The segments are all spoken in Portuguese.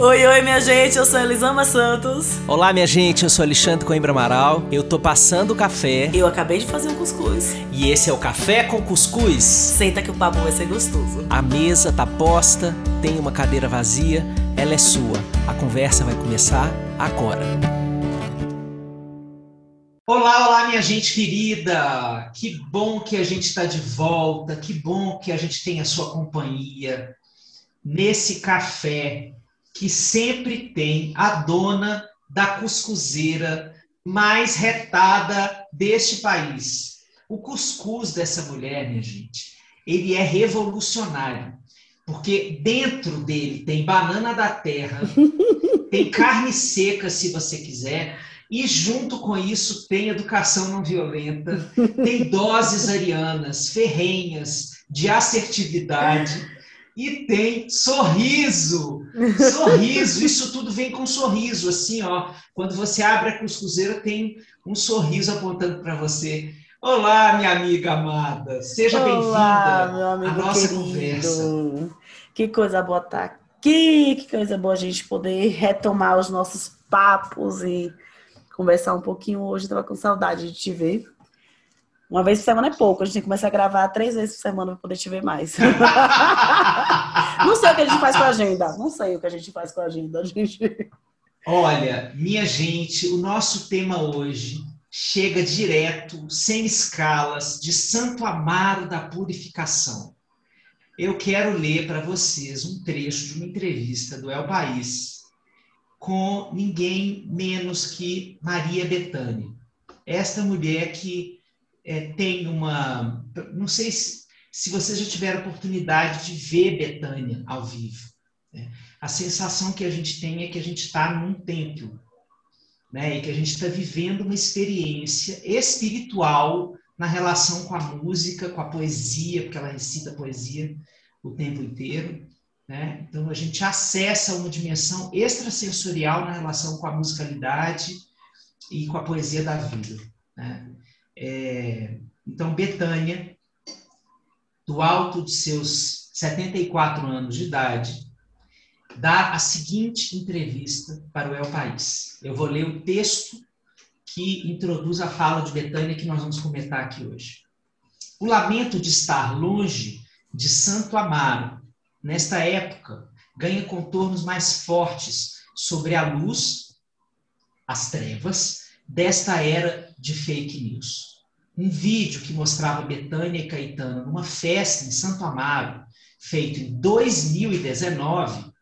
Oi, oi, minha gente, eu sou Elisama Santos. Olá, minha gente, eu sou Alexandre Coimbra Amaral. Eu tô passando o café. Eu acabei de fazer um cuscuz. E esse é o Café com Cuscuz. Senta que o papo vai ser gostoso. A mesa tá posta, tem uma cadeira vazia, ela é sua. A conversa vai começar agora. Olá, olá, minha gente querida! Que bom que a gente está de volta, que bom que a gente tem a sua companhia nesse café que sempre tem a dona da cuscuzeira mais retada deste país. O cuscuz dessa mulher, minha gente, ele é revolucionário, porque dentro dele tem banana da terra, tem carne seca, se você quiser, e junto com isso tem educação não violenta, tem doses arianas, ferrenhas, de assertividade e tem sorriso. Sorriso, isso tudo vem com sorriso, assim, ó. Quando você abre a cuscuzeira, tem um sorriso apontando para você. Olá, minha amiga amada. Seja bem-vinda à nossa querido. conversa. Que coisa boa estar tá aqui, que coisa boa a gente poder retomar os nossos papos e conversar um pouquinho hoje. Estava com saudade de te ver. Uma vez por semana é pouco, a gente tem que começar a gravar três vezes por semana para poder te ver mais. não sei o que a gente faz com a agenda. Não sei o que a gente faz com a agenda. A gente... Olha, minha gente, o nosso tema hoje chega direto, sem escalas, de Santo Amaro da Purificação. Eu quero ler para vocês um trecho de uma entrevista do El País com ninguém menos que Maria Bethânia. Esta mulher que é, tem uma. Não sei se, se vocês já tiveram oportunidade de ver Betânia ao vivo. Né? A sensação que a gente tem é que a gente está num templo, né? e que a gente está vivendo uma experiência espiritual na relação com a música, com a poesia, porque ela recita poesia o tempo inteiro. Né? Então a gente acessa uma dimensão extrasensorial na relação com a musicalidade e com a poesia da vida. Né? É, então, Betânia, do alto de seus 74 anos de idade, dá a seguinte entrevista para o El País. Eu vou ler o texto que introduz a fala de Betânia que nós vamos comentar aqui hoje. O lamento de estar longe de Santo Amaro, nesta época, ganha contornos mais fortes sobre a luz, as trevas, desta era de fake news. Um vídeo que mostrava Betânia e Caetano numa festa em Santo Amaro, feito em 2019,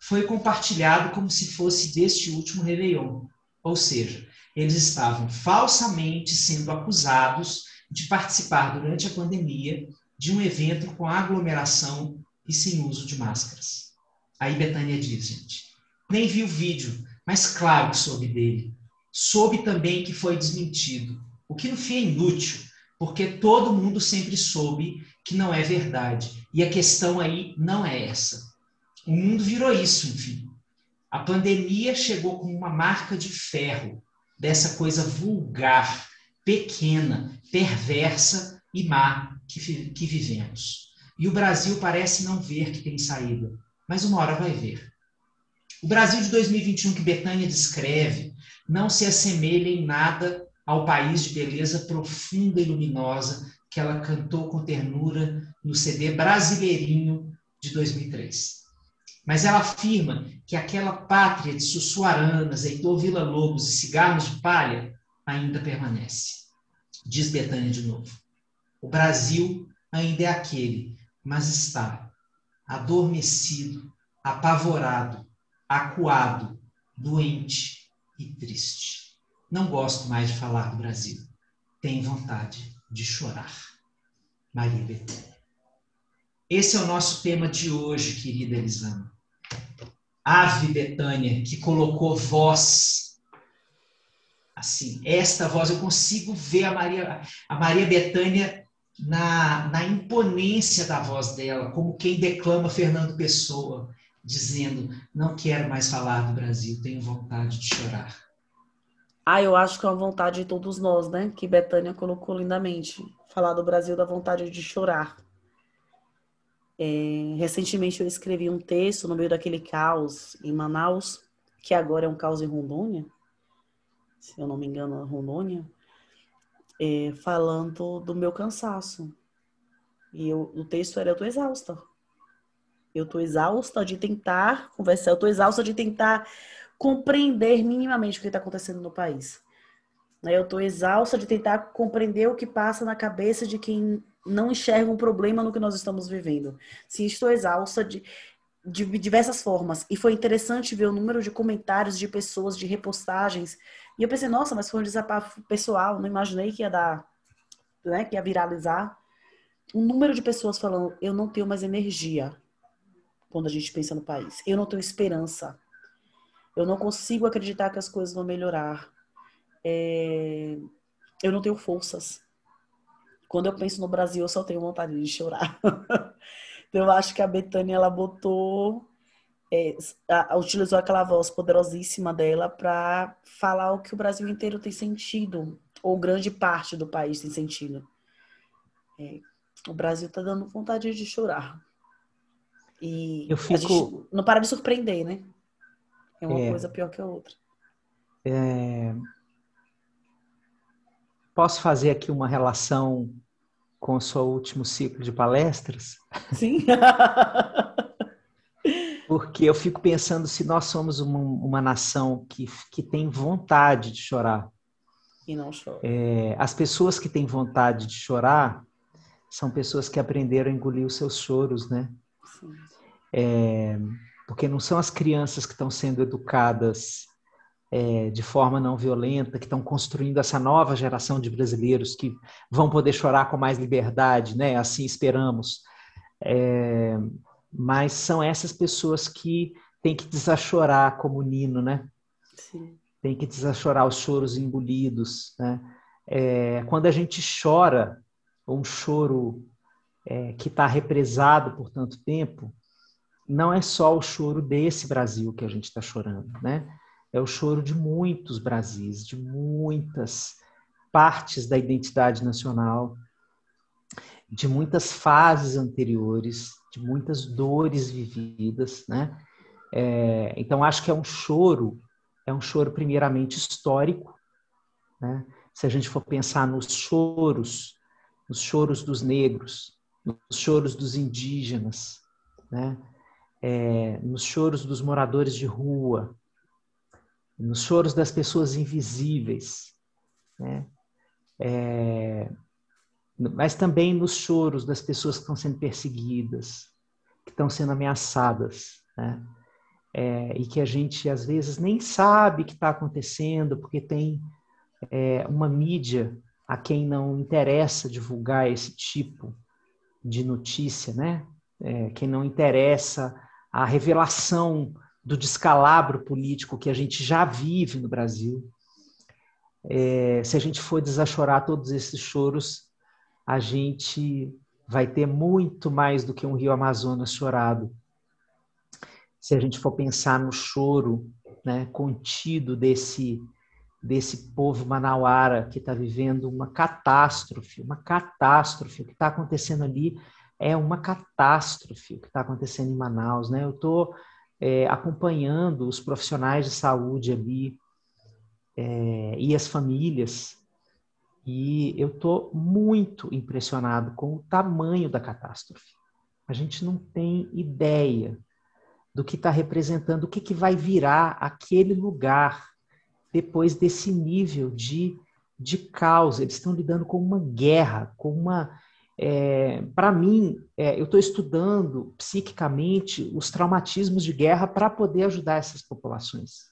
foi compartilhado como se fosse deste último Réveillon. Ou seja, eles estavam falsamente sendo acusados de participar durante a pandemia de um evento com aglomeração e sem uso de máscaras. Aí Betânia diz, gente, nem vi o vídeo, mas claro que soube dele. Soube também que foi desmentido. O que no fim é inútil, porque todo mundo sempre soube que não é verdade. E a questão aí não é essa. O mundo virou isso, enfim. A pandemia chegou com uma marca de ferro dessa coisa vulgar, pequena, perversa e má que, que vivemos. E o Brasil parece não ver que tem saída, mas uma hora vai ver. O Brasil de 2021 que Betânia descreve não se assemelha em nada ao país de beleza profunda e luminosa que ela cantou com ternura no CD Brasileirinho de 2003. Mas ela afirma que aquela pátria de Sussuaranas, Heitor Villa-Lobos e cigarros de palha ainda permanece. Diz Betânia de novo. O Brasil ainda é aquele, mas está adormecido, apavorado, acuado, doente e triste. Não gosto mais de falar do Brasil. Tenho vontade de chorar. Maria Bethânia. Esse é o nosso tema de hoje, querida Elisama. Ave Betânia, que colocou voz. Assim, esta voz, eu consigo ver a Maria, a Maria Betânia na, na imponência da voz dela, como quem declama Fernando Pessoa, dizendo: Não quero mais falar do Brasil, tenho vontade de chorar. Ah, eu acho que é uma vontade de todos nós, né? Que Betânia colocou lindamente. Falar do Brasil da vontade de chorar. É, recentemente eu escrevi um texto no meio daquele caos em Manaus, que agora é um caos em Rondônia, se eu não me engano, Rondônia, é, falando do meu cansaço. E eu, o texto era: Eu tô exausta. Eu tô exausta de tentar conversar, eu tô exausta de tentar compreender minimamente o que está acontecendo no país. Eu estou exausta de tentar compreender o que passa na cabeça de quem não enxerga um problema no que nós estamos vivendo. Sim, estou exausta de, de diversas formas. E foi interessante ver o número de comentários de pessoas, de repostagens. E eu pensei, nossa, mas foi um desabafo pessoal, não imaginei que ia dar, né, que ia viralizar. Um número de pessoas falando, eu não tenho mais energia quando a gente pensa no país. Eu não tenho esperança. Eu não consigo acreditar que as coisas vão melhorar. É... Eu não tenho forças. Quando eu penso no Brasil, eu só tenho vontade de chorar. então, eu acho que a Betânia, ela botou, é, a, utilizou aquela voz poderosíssima dela para falar o que o Brasil inteiro tem sentido, ou grande parte do país tem sentido. É, o Brasil tá dando vontade de chorar. E eu fico... não para de surpreender, né? É uma é, coisa pior que a outra. É, posso fazer aqui uma relação com o seu último ciclo de palestras? Sim. Porque eu fico pensando se nós somos uma, uma nação que, que tem vontade de chorar. E não chora. É, as pessoas que têm vontade de chorar são pessoas que aprenderam a engolir os seus choros, né? Sim. É, porque não são as crianças que estão sendo educadas é, de forma não violenta, que estão construindo essa nova geração de brasileiros que vão poder chorar com mais liberdade, né? Assim esperamos. É, mas são essas pessoas que têm que desachorar como Nino, né? Sim. Tem que desachorar os choros engolidos, né? É, quando a gente chora, um choro é, que está represado por tanto tempo, não é só o choro desse Brasil que a gente está chorando, né? É o choro de muitos Brasis, de muitas partes da identidade nacional, de muitas fases anteriores, de muitas dores vividas, né? É, então acho que é um choro, é um choro primeiramente histórico, né? Se a gente for pensar nos choros, nos choros dos negros, nos choros dos indígenas, né? É, nos choros dos moradores de rua, nos choros das pessoas invisíveis, né? É, mas também nos choros das pessoas que estão sendo perseguidas, que estão sendo ameaçadas, né? É, e que a gente às vezes nem sabe que está acontecendo, porque tem é, uma mídia a quem não interessa divulgar esse tipo de notícia, né? É, quem não interessa a revelação do descalabro político que a gente já vive no Brasil. É, se a gente for desachorar todos esses choros, a gente vai ter muito mais do que um rio Amazonas chorado. Se a gente for pensar no choro né, contido desse, desse povo manauara que está vivendo uma catástrofe, uma catástrofe, o que está acontecendo ali é uma catástrofe o que está acontecendo em Manaus. Né? Eu estou é, acompanhando os profissionais de saúde ali é, e as famílias, e eu estou muito impressionado com o tamanho da catástrofe. A gente não tem ideia do que está representando, o que, que vai virar aquele lugar depois desse nível de, de causa. Eles estão lidando com uma guerra, com uma é, para mim, é, eu estou estudando psiquicamente os traumatismos de guerra para poder ajudar essas populações.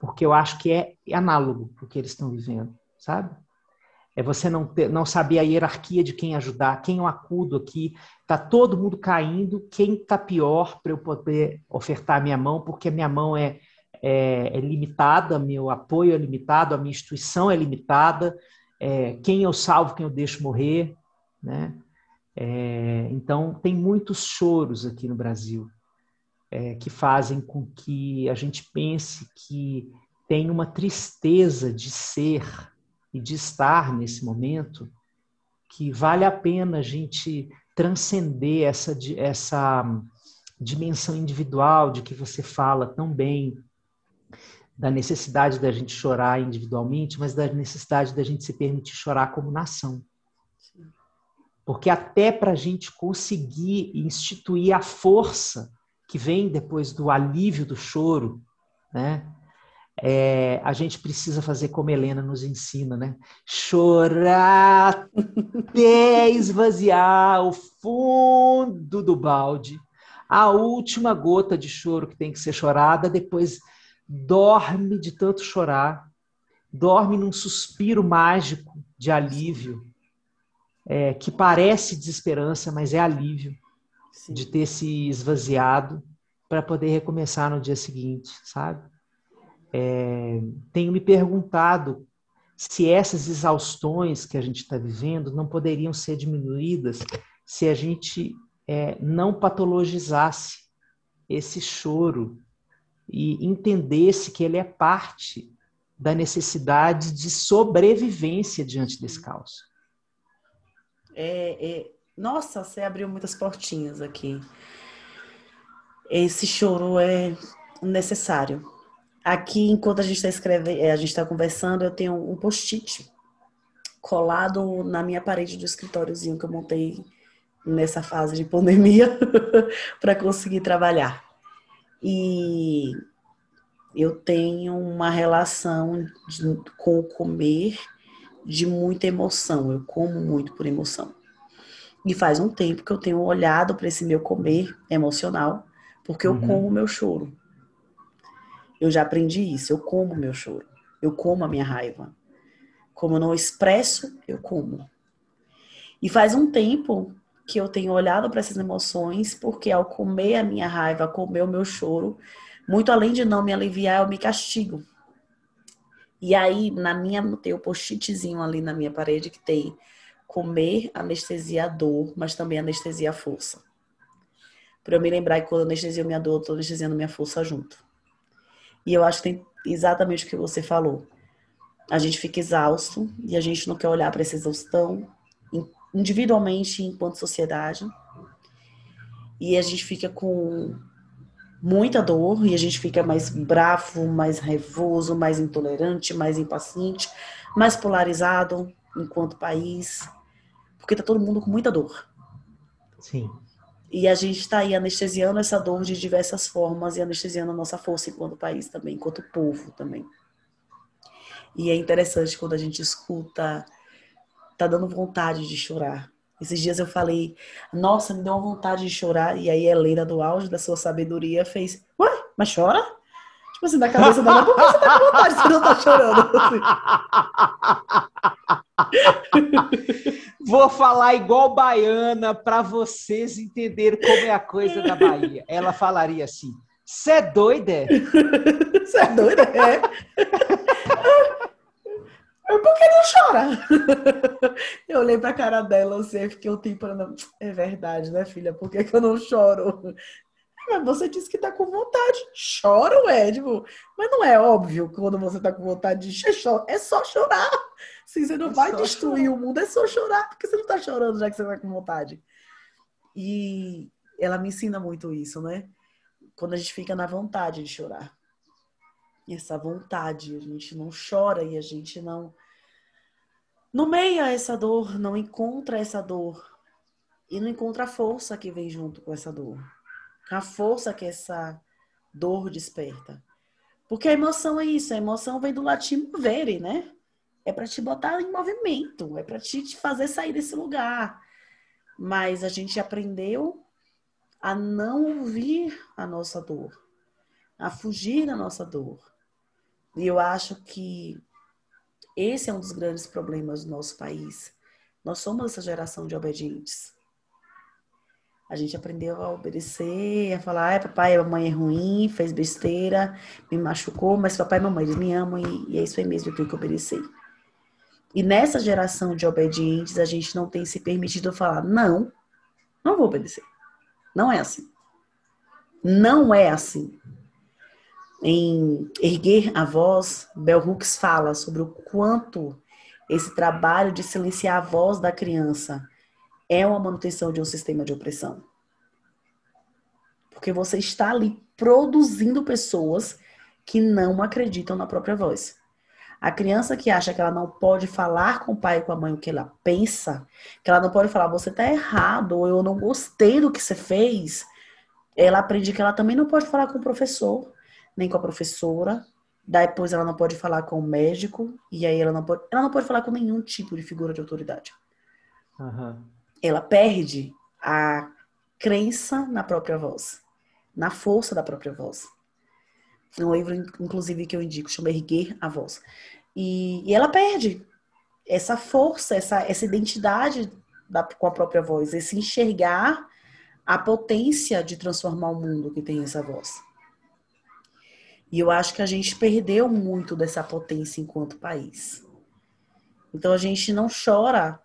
Porque eu acho que é análogo o que eles estão vivendo, sabe? É você não, ter, não saber a hierarquia de quem ajudar, quem eu acudo aqui. Está todo mundo caindo, quem está pior para eu poder ofertar a minha mão, porque a minha mão é, é, é, limitada, meu apoio é limitado, a minha instituição é limitada, é, quem eu salvo, quem eu deixo morrer né? É, então, tem muitos choros aqui no Brasil é, que fazem com que a gente pense que tem uma tristeza de ser e de estar nesse momento que vale a pena a gente transcender essa, essa dimensão individual de que você fala tão bem, da necessidade da gente chorar individualmente, mas da necessidade da gente se permitir chorar como nação. Porque até para a gente conseguir instituir a força que vem depois do alívio do choro, né? É, a gente precisa fazer como Helena nos ensina, né? Chorar até esvaziar o fundo do balde, a última gota de choro que tem que ser chorada, depois dorme de tanto chorar, dorme num suspiro mágico de alívio, é, que parece desesperança, mas é alívio Sim. de ter se esvaziado para poder recomeçar no dia seguinte, sabe? É, tenho me perguntado se essas exaustões que a gente está vivendo não poderiam ser diminuídas se a gente é, não patologizasse esse choro e entendesse que ele é parte da necessidade de sobrevivência diante desse caos. É, é, nossa, você abriu muitas portinhas aqui. Esse choro é necessário. Aqui, enquanto a gente está escrevendo, é, a gente está conversando, eu tenho um post-it colado na minha parede do escritóriozinho que eu montei nessa fase de pandemia para conseguir trabalhar. E eu tenho uma relação de, com o comer de muita emoção. Eu como muito por emoção. E faz um tempo que eu tenho olhado para esse meu comer emocional, porque eu uhum. como o meu choro. Eu já aprendi isso, eu como o meu choro. Eu como a minha raiva. Como eu não expresso, eu como. E faz um tempo que eu tenho olhado para essas emoções, porque ao comer a minha raiva, comer o meu choro, muito além de não me aliviar, eu me castigo. E aí, na minha, tem o post-itzinho ali na minha parede que tem comer anestesia a dor, mas também anestesia a força. Para eu me lembrar que quando anestesia minha dor, eu estou anestesiando minha força junto. E eu acho que tem exatamente o que você falou. A gente fica exausto e a gente não quer olhar para essa exaustão individualmente enquanto sociedade. E a gente fica com muita dor e a gente fica mais bravo, mais raivoso, mais intolerante, mais impaciente, mais polarizado enquanto país, porque tá todo mundo com muita dor. Sim. E a gente está aí anestesiando essa dor de diversas formas e anestesiando a nossa força enquanto país também, enquanto povo também. E é interessante quando a gente escuta tá dando vontade de chorar. Esses dias eu falei, nossa, me deu uma vontade de chorar. E aí a Helena, do auge da sua sabedoria, fez, ué, mas chora? Tipo assim, na cabeça dela, por que você tá com vontade se não tá chorando? Vou falar igual baiana para vocês entenderem como é a coisa da Bahia. Ela falaria assim: Você é doida? Você é doida? É. Por que não chora? Eu olhei pra cara dela assim, fiquei um tempo falando, é verdade, né, filha? Por que, que eu não choro? Mas você disse que tá com vontade. Chora, ué, tipo, mas não é óbvio que quando você tá com vontade de chorar, é só chorar. Sim, você não é vai destruir chorar. o mundo, é só chorar, porque você não tá chorando já que você tá com vontade. E ela me ensina muito isso, né? Quando a gente fica na vontade de chorar essa vontade, a gente não chora e a gente não nomeia essa dor, não encontra essa dor e não encontra a força que vem junto com essa dor, a força que essa dor desperta. Porque a emoção é isso, a emoção vem do latim movere, né? É para te botar em movimento, é para te, te fazer sair desse lugar. Mas a gente aprendeu a não ouvir a nossa dor, a fugir da nossa dor. E eu acho que esse é um dos grandes problemas do nosso país. Nós somos essa geração de obedientes. A gente aprendeu a obedecer, a falar, ah, papai mamãe é ruim, fez besteira, me machucou, mas papai e mamãe, eles me amam e, e é isso aí mesmo, eu tenho que obedecer. E nessa geração de obedientes, a gente não tem se permitido falar, não, não vou obedecer. Não é assim. Não é assim em Erguer a Voz, Bell Hooks fala sobre o quanto esse trabalho de silenciar a voz da criança é uma manutenção de um sistema de opressão. Porque você está ali produzindo pessoas que não acreditam na própria voz. A criança que acha que ela não pode falar com o pai e com a mãe o que ela pensa, que ela não pode falar, você está errado, ou eu não gostei do que você fez, ela aprende que ela também não pode falar com o professor, nem com a professora, depois ela não pode falar com o médico, e aí ela não pode, ela não pode falar com nenhum tipo de figura de autoridade. Uhum. Ela perde a crença na própria voz, na força da própria voz. Um livro, inclusive, que eu indico, chama Erguer a Voz. E, e ela perde essa força, essa, essa identidade da, com a própria voz, esse enxergar a potência de transformar o mundo que tem essa voz. E eu acho que a gente perdeu muito dessa potência enquanto país. Então a gente não chora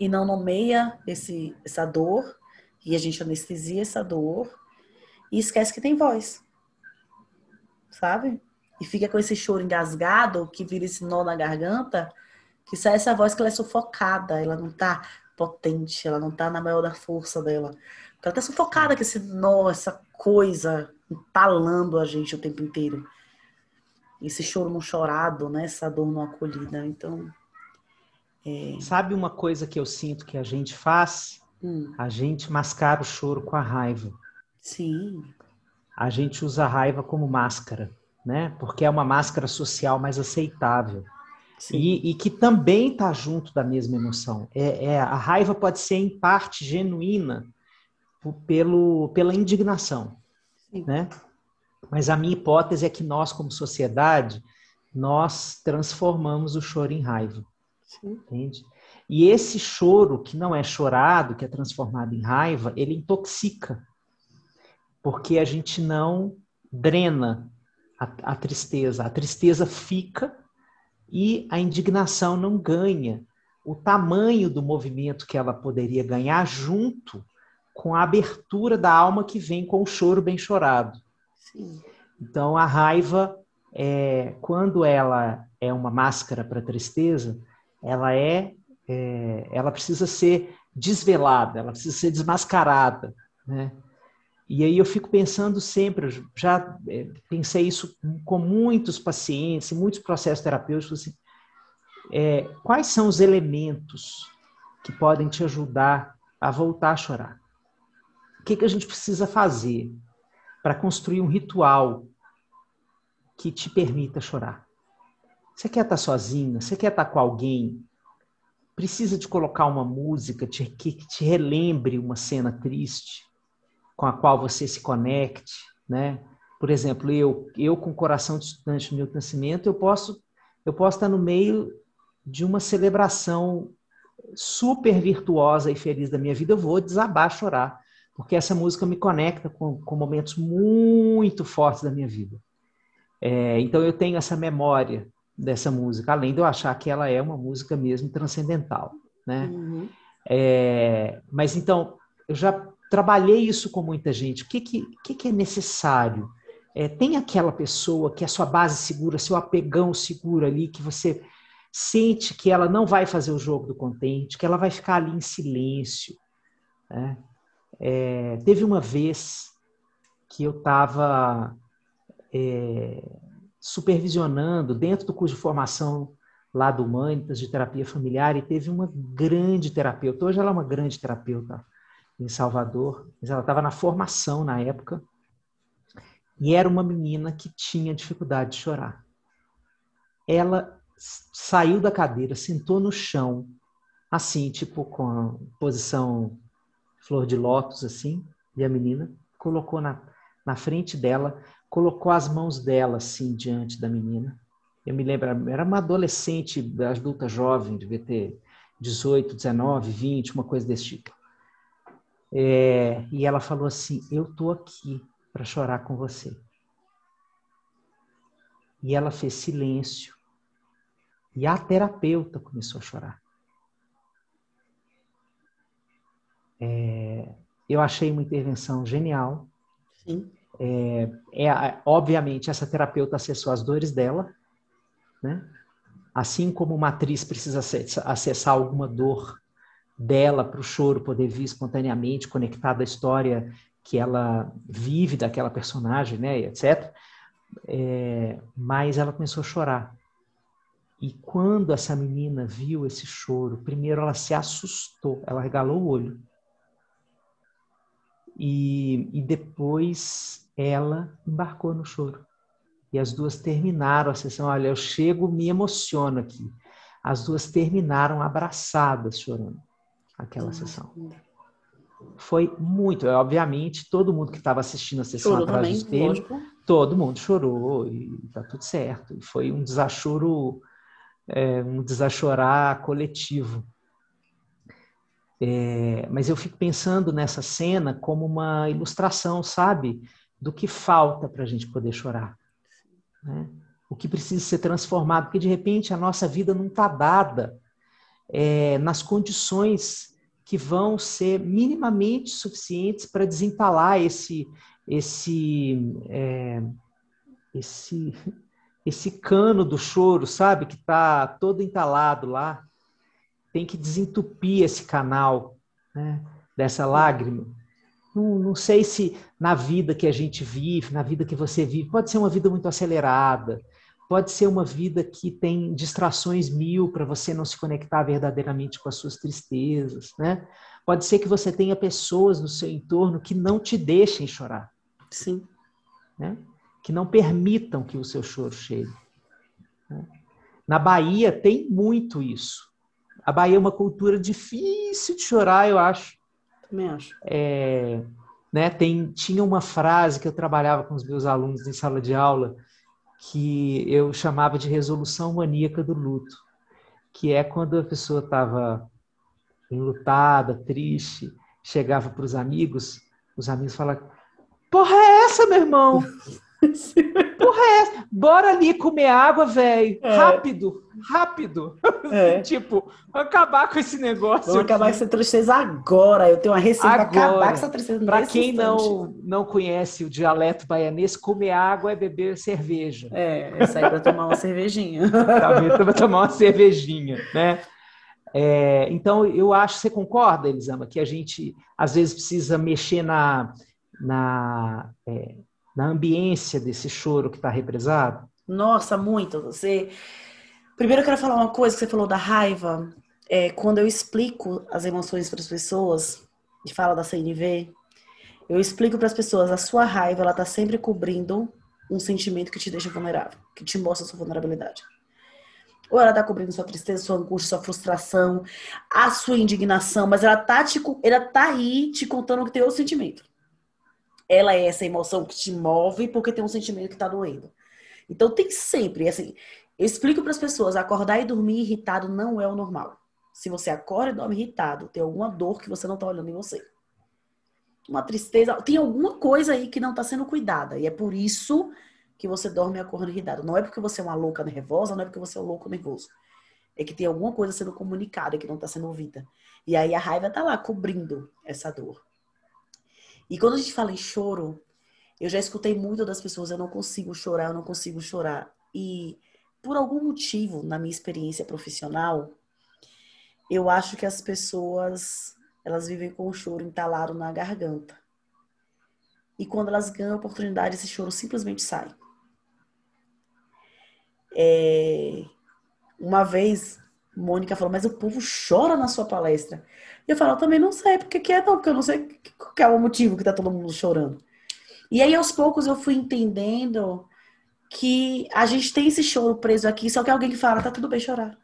e não nomeia esse, essa dor, e a gente anestesia essa dor e esquece que tem voz sabe? E fica com esse choro engasgado, que vira esse nó na garganta, que sai essa voz que ela é sufocada, ela não tá potente, ela não tá na maior da força dela. Ela tá sufocada com esse nó, essa coisa entalando a gente o tempo inteiro. Esse choro não chorado, né? Essa dor não acolhida. Então. É... Sabe uma coisa que eu sinto que a gente faz? Hum. A gente mascara o choro com a raiva. Sim a gente usa a raiva como máscara, né? Porque é uma máscara social mais aceitável. E, e, que também está junto da mesma emoção. É, é, a raiva pode ser, em parte, genuína pelo, pela indignação, Sim. né? Mas a minha hipótese é que nós, como sociedade, nós transformamos o choro em raiva. Sim. Entende? E esse choro que não é chorado, que é transformado em raiva, ele intoxica porque a gente não drena a, a tristeza. A tristeza fica e a indignação não ganha o tamanho do movimento que ela poderia ganhar junto com a abertura da alma que vem com o choro bem chorado. Sim. Então a raiva, é, quando ela é uma máscara para a tristeza, ela é, é, ela precisa ser desvelada, ela precisa ser desmascarada, né? E aí eu fico pensando sempre, já é, pensei isso com muitos pacientes, muitos processos terapêuticos, assim, é, quais são os elementos que podem te ajudar a voltar a chorar? O que, que a gente precisa fazer para construir um ritual que te permita chorar? Você quer estar sozinha? Você quer estar com alguém? Precisa de colocar uma música que te relembre uma cena triste? com a qual você se conecte, né? Por exemplo, eu, eu com o coração de estudante do Milton Nascimento, eu posso, eu posso estar no meio de uma celebração super virtuosa e feliz da minha vida, eu vou desabar, chorar, porque essa música me conecta com, com momentos muito fortes da minha vida. É, então eu tenho essa memória dessa música, além de eu achar que ela é uma música mesmo transcendental, né? Uhum. É, mas então eu já trabalhei isso com muita gente. O que, que, que, que é necessário? É, tem aquela pessoa que é sua base segura, seu apegão seguro ali, que você sente que ela não vai fazer o jogo do contente, que ela vai ficar ali em silêncio. Né? É, teve uma vez que eu estava é, supervisionando dentro do curso de formação lá do Humanitas de terapia familiar e teve uma grande terapeuta. Hoje ela é uma grande terapeuta em Salvador, mas ela estava na formação na época, e era uma menina que tinha dificuldade de chorar. Ela saiu da cadeira, sentou no chão, assim, tipo com a posição flor de lótus, assim, e a menina colocou na, na frente dela, colocou as mãos dela, assim, diante da menina. Eu me lembro, era uma adolescente, adulta jovem, devia ter 18, 19, 20, uma coisa desse tipo. É, e ela falou assim: Eu tô aqui para chorar com você. E ela fez silêncio. E a terapeuta começou a chorar. É, eu achei uma intervenção genial. Sim. É, é, obviamente, essa terapeuta acessou as dores dela, né? Assim como uma atriz precisa acessar alguma dor dela para o choro poder vir espontaneamente, conectada à história que ela vive daquela personagem, né, etc. É, mas ela começou a chorar. E quando essa menina viu esse choro, primeiro ela se assustou, ela regalou o olho. E, e depois ela embarcou no choro. E as duas terminaram a sessão. Olha, eu chego, me emociono aqui. As duas terminaram abraçadas, chorando, aquela Nossa. sessão. Foi muito. Obviamente, todo mundo que estava assistindo a sessão Chorou atrás também, do espelho, lógico. todo mundo chorou e tá tudo certo. E foi um desachoro, é, um desachorar coletivo. É, mas eu fico pensando nessa cena como uma ilustração, sabe, do que falta para a gente poder chorar. Né? O que precisa ser transformado, porque de repente a nossa vida não está dada é, nas condições que vão ser minimamente suficientes para desentalar esse, esse, é, esse, esse cano do choro, sabe, que está todo entalado lá tem que desentupir esse canal né, dessa lágrima. Não, não, sei se na vida que a gente vive, na vida que você vive, pode ser uma vida muito acelerada, pode ser uma vida que tem distrações mil para você não se conectar verdadeiramente com as suas tristezas, né? Pode ser que você tenha pessoas no seu entorno que não te deixem chorar. Sim. Né? Que não permitam que o seu choro chegue. Né? Na Bahia tem muito isso a Bahia é uma cultura difícil de chorar, eu acho. Também acho. É, né, tem, tinha uma frase que eu trabalhava com os meus alunos em sala de aula que eu chamava de resolução maníaca do luto, que é quando a pessoa estava enlutada, triste, chegava para os amigos, os amigos falavam: Porra, é essa, meu irmão? Porra, é essa? Bora ali comer água, velho. É. Rápido, rápido. É. tipo, acabar com esse negócio. Vamos acabar com essa tristeza agora. Eu tenho uma receita para acabar com essa tristeza. Para quem não, não conhece o dialeto baianês, comer água é beber cerveja. É, é para tomar uma cervejinha. Também para tomar uma cervejinha, né? É, então, eu acho, você concorda, Elisama, que a gente às vezes precisa mexer na, na é, na ambiência desse choro que está represado? Nossa, muito. Você. Primeiro eu quero falar uma coisa que você falou da raiva. É, quando eu explico as emoções para as pessoas, e fala da CNV, eu explico para as pessoas a sua raiva, ela está sempre cobrindo um sentimento que te deixa vulnerável, que te mostra sua vulnerabilidade. Ou ela está cobrindo sua tristeza, sua angústia, sua frustração, a sua indignação, mas ela tá, te, ela tá aí te contando tem outro sentimento ela é essa emoção que te move porque tem um sentimento que está doendo. Então tem sempre, assim, eu explico para as pessoas, acordar e dormir irritado não é o normal. Se você acorda e dorme irritado, tem alguma dor que você não está olhando em você. Uma tristeza, tem alguma coisa aí que não está sendo cuidada. E é por isso que você dorme e acorda irritado. Não é porque você é uma louca nervosa, não é porque você é um louco nervoso. É que tem alguma coisa sendo comunicada que não está sendo ouvida. E aí a raiva está lá cobrindo essa dor. E quando a gente fala em choro, eu já escutei muito das pessoas, eu não consigo chorar, eu não consigo chorar. E por algum motivo, na minha experiência profissional, eu acho que as pessoas, elas vivem com o choro entalado na garganta. E quando elas ganham a oportunidade, esse choro simplesmente sai. É... Uma vez, Mônica falou, mas o povo chora na sua palestra. E eu falo, eu também não sei porque que é, não, porque eu não sei qual é o motivo que tá todo mundo chorando. E aí, aos poucos, eu fui entendendo que a gente tem esse choro preso aqui, só que alguém que fala, tá tudo bem chorar.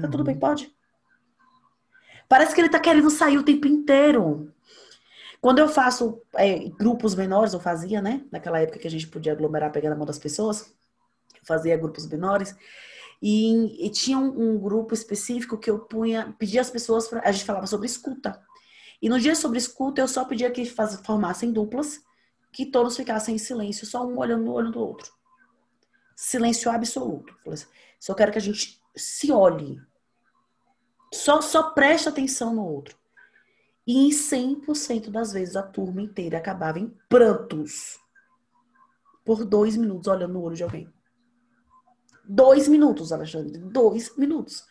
Tá tudo bem, uhum. pode. Parece que ele tá querendo sair o tempo inteiro. Quando eu faço é, grupos menores, eu fazia, né? Naquela época que a gente podia aglomerar pegando a mão das pessoas, eu fazia grupos menores. E, e tinha um, um, grupo específico que eu punha, pedia as pessoas, pra, a gente falava sobre escuta. E no dia sobre escuta, eu só pedia que faz, formassem duplas, que todos ficassem em silêncio, só um olhando no olho do outro. Silêncio absoluto. Assim, só quero que a gente se olhe. Só, só preste atenção no outro. E em 100% das vezes a turma inteira acabava em prantos. Por dois minutos olhando no olho de alguém. Dois minutos, Alexandre. Dois minutos.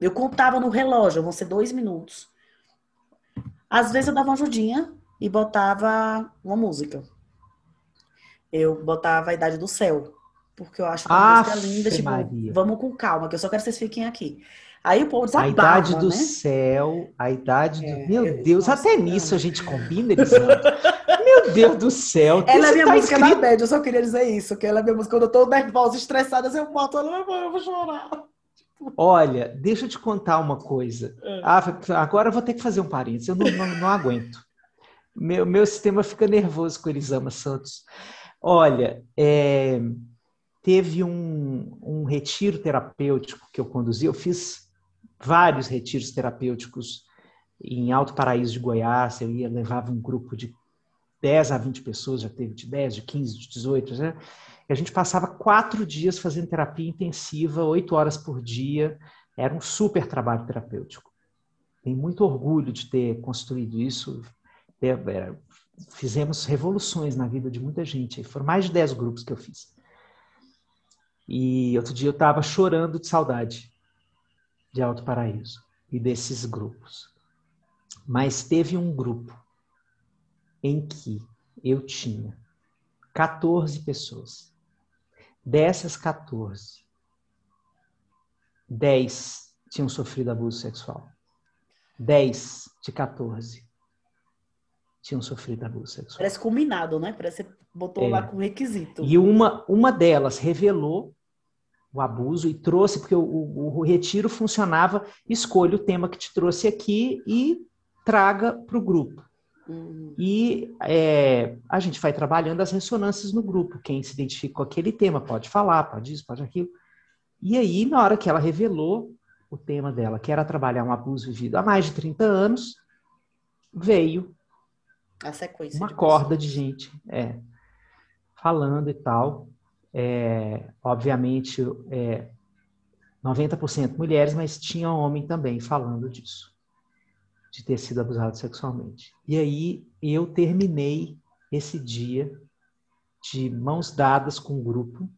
Eu contava no relógio, vão ser dois minutos. Às vezes eu dava uma ajudinha e botava uma música. Eu botava a Idade do Céu, porque eu acho uma música linda, tipo, Maria. vamos com calma, que eu só quero que vocês fiquem aqui. Aí o povo desabafa, A idade do né? céu, a idade do... É, Meu Deus, até nisso a gente combina, Elisandra. Meu Deus do céu. Ela é minha tá música escrito... da bad, eu só queria dizer isso, que ela é minha música. Quando eu tô nervosa, estressada, eu boto ela, eu vou chorar. Olha, deixa eu te contar uma coisa. É. Ah, agora eu vou ter que fazer um parênteses, eu não, não, não aguento. Meu, meu sistema fica nervoso com Elisama Santos. Olha, é, teve um, um retiro terapêutico que eu conduzi, eu fiz vários retiros terapêuticos em Alto Paraíso de Goiás. Eu ia, levava um grupo de 10 a 20 pessoas, já teve de 10, de 15, de 18, né? E a gente passava quatro dias fazendo terapia intensiva, oito horas por dia. Era um super trabalho terapêutico. Tenho muito orgulho de ter construído isso. É, é, fizemos revoluções na vida de muita gente. Foram mais de 10 grupos que eu fiz. E outro dia eu estava chorando de saudade de Alto Paraíso e desses grupos. Mas teve um grupo em que eu tinha 14 pessoas. Dessas 14, 10 tinham sofrido abuso sexual. 10 de 14 tinham sofrido abuso sexual. Parece combinado, né? Parece que você botou é. lá com requisito. E uma, uma delas revelou o abuso e trouxe, porque o, o, o, retiro funcionava, escolha o tema que te trouxe aqui e traga para o grupo. Uhum. E é, a gente vai trabalhando as ressonâncias no grupo. Quem se identifica com aquele tema pode falar, pode isso, pode aquilo. E aí, na hora que ela revelou o tema dela, que era trabalhar um abuso vivido há mais de 30 anos, veio uma de corda de gente é, falando e tal é, obviamente, é, 90% mulheres, mas tinha homem também falando disso, de ter sido abusado sexualmente. E aí eu terminei esse dia de mãos dadas com o grupo,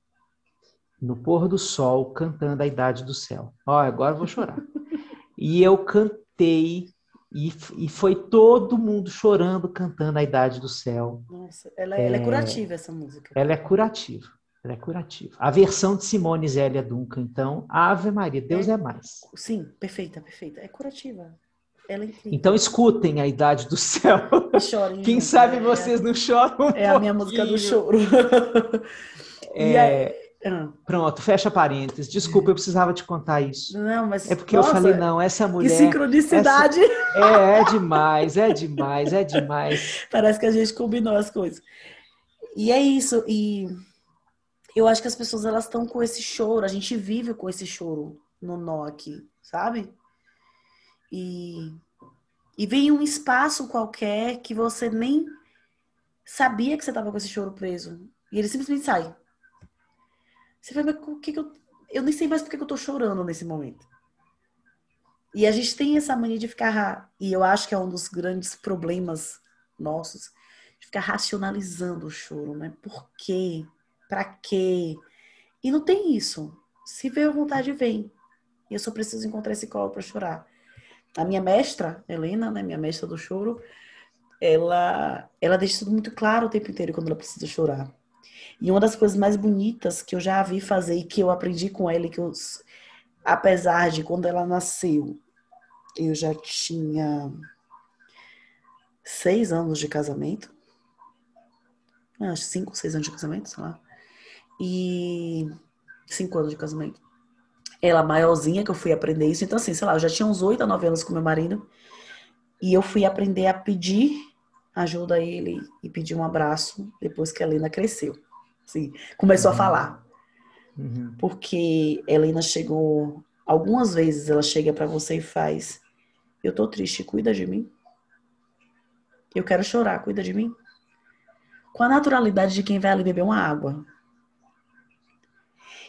no pôr do sol, cantando a idade do céu. Ó, agora eu vou chorar. E eu cantei e, e foi todo mundo chorando, cantando a idade do céu. Nossa, ela, é, ela é curativa essa música. Ela é curativa. Ela é curativa. A versão de Simone Zélia Duncan, então, Ave Maria, Deus é, é mais. Sim, perfeita, perfeita. É curativa. Ela é incrível. Então escutem a Idade do Céu. Chorem Quem sabe é, vocês não choram um É a minha música do choro. É, ah. Pronto, fecha parênteses. Desculpa, eu precisava te contar isso. Não, mas. É porque nossa, eu falei, não, essa mulher. Que sincronicidade! Essa, é, é demais, é demais, é demais. Parece que a gente combinou as coisas. E é isso. E eu acho que as pessoas elas estão com esse choro, a gente vive com esse choro no nó aqui, sabe? E, e vem um espaço qualquer que você nem sabia que você estava com esse choro preso. E ele simplesmente sai. Você vai, mas o que, que eu. Eu nem sei mais porque que eu tô chorando nesse momento. E a gente tem essa mania de ficar. E eu acho que é um dos grandes problemas nossos, de ficar racionalizando o choro, né? Por quê? Para quê? E não tem isso. Se veio vontade, vem. E eu só preciso encontrar esse colo para chorar. A minha mestra, Helena, né, minha mestra do choro, ela, ela deixa tudo muito claro o tempo inteiro quando ela precisa chorar. E uma das coisas mais bonitas que eu já vi fazer e que eu aprendi com ela, que eu, apesar de quando ela nasceu, eu já tinha seis anos de casamento. Acho cinco, seis anos de casamento, sei lá e cinco anos de casamento. Ela maiorzinha que eu fui aprender isso. Então, assim, sei lá, eu já tinha uns oito a nove anos com meu marido. E eu fui aprender a pedir ajuda a ele e pedir um abraço depois que a Helena cresceu. Assim, começou uhum. a falar. Uhum. Porque a Helena chegou. Algumas vezes ela chega para você e faz: Eu tô triste, cuida de mim. Eu quero chorar, cuida de mim. Com a naturalidade de quem vai ali beber uma água.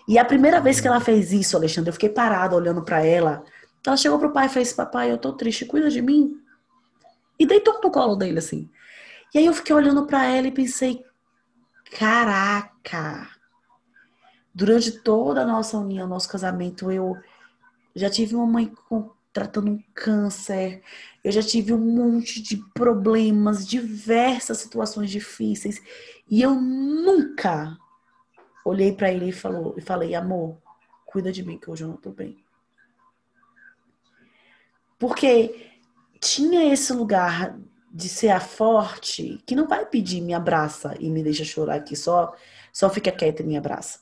E a primeira vez que ela fez isso, Alexandre, eu fiquei parada olhando para ela. Ela chegou pro pai e fez: Papai, eu tô triste, cuida de mim. E deitou no colo dele, assim. E aí eu fiquei olhando para ela e pensei: Caraca! Durante toda a nossa união, nosso casamento, eu já tive uma mãe com, tratando um câncer, eu já tive um monte de problemas, diversas situações difíceis, e eu nunca olhei para ele e, falou, e falei, amor, cuida de mim que hoje eu não tô bem. Porque tinha esse lugar de ser a forte que não vai pedir me abraça e me deixa chorar aqui, só, só fica quieta e me abraça.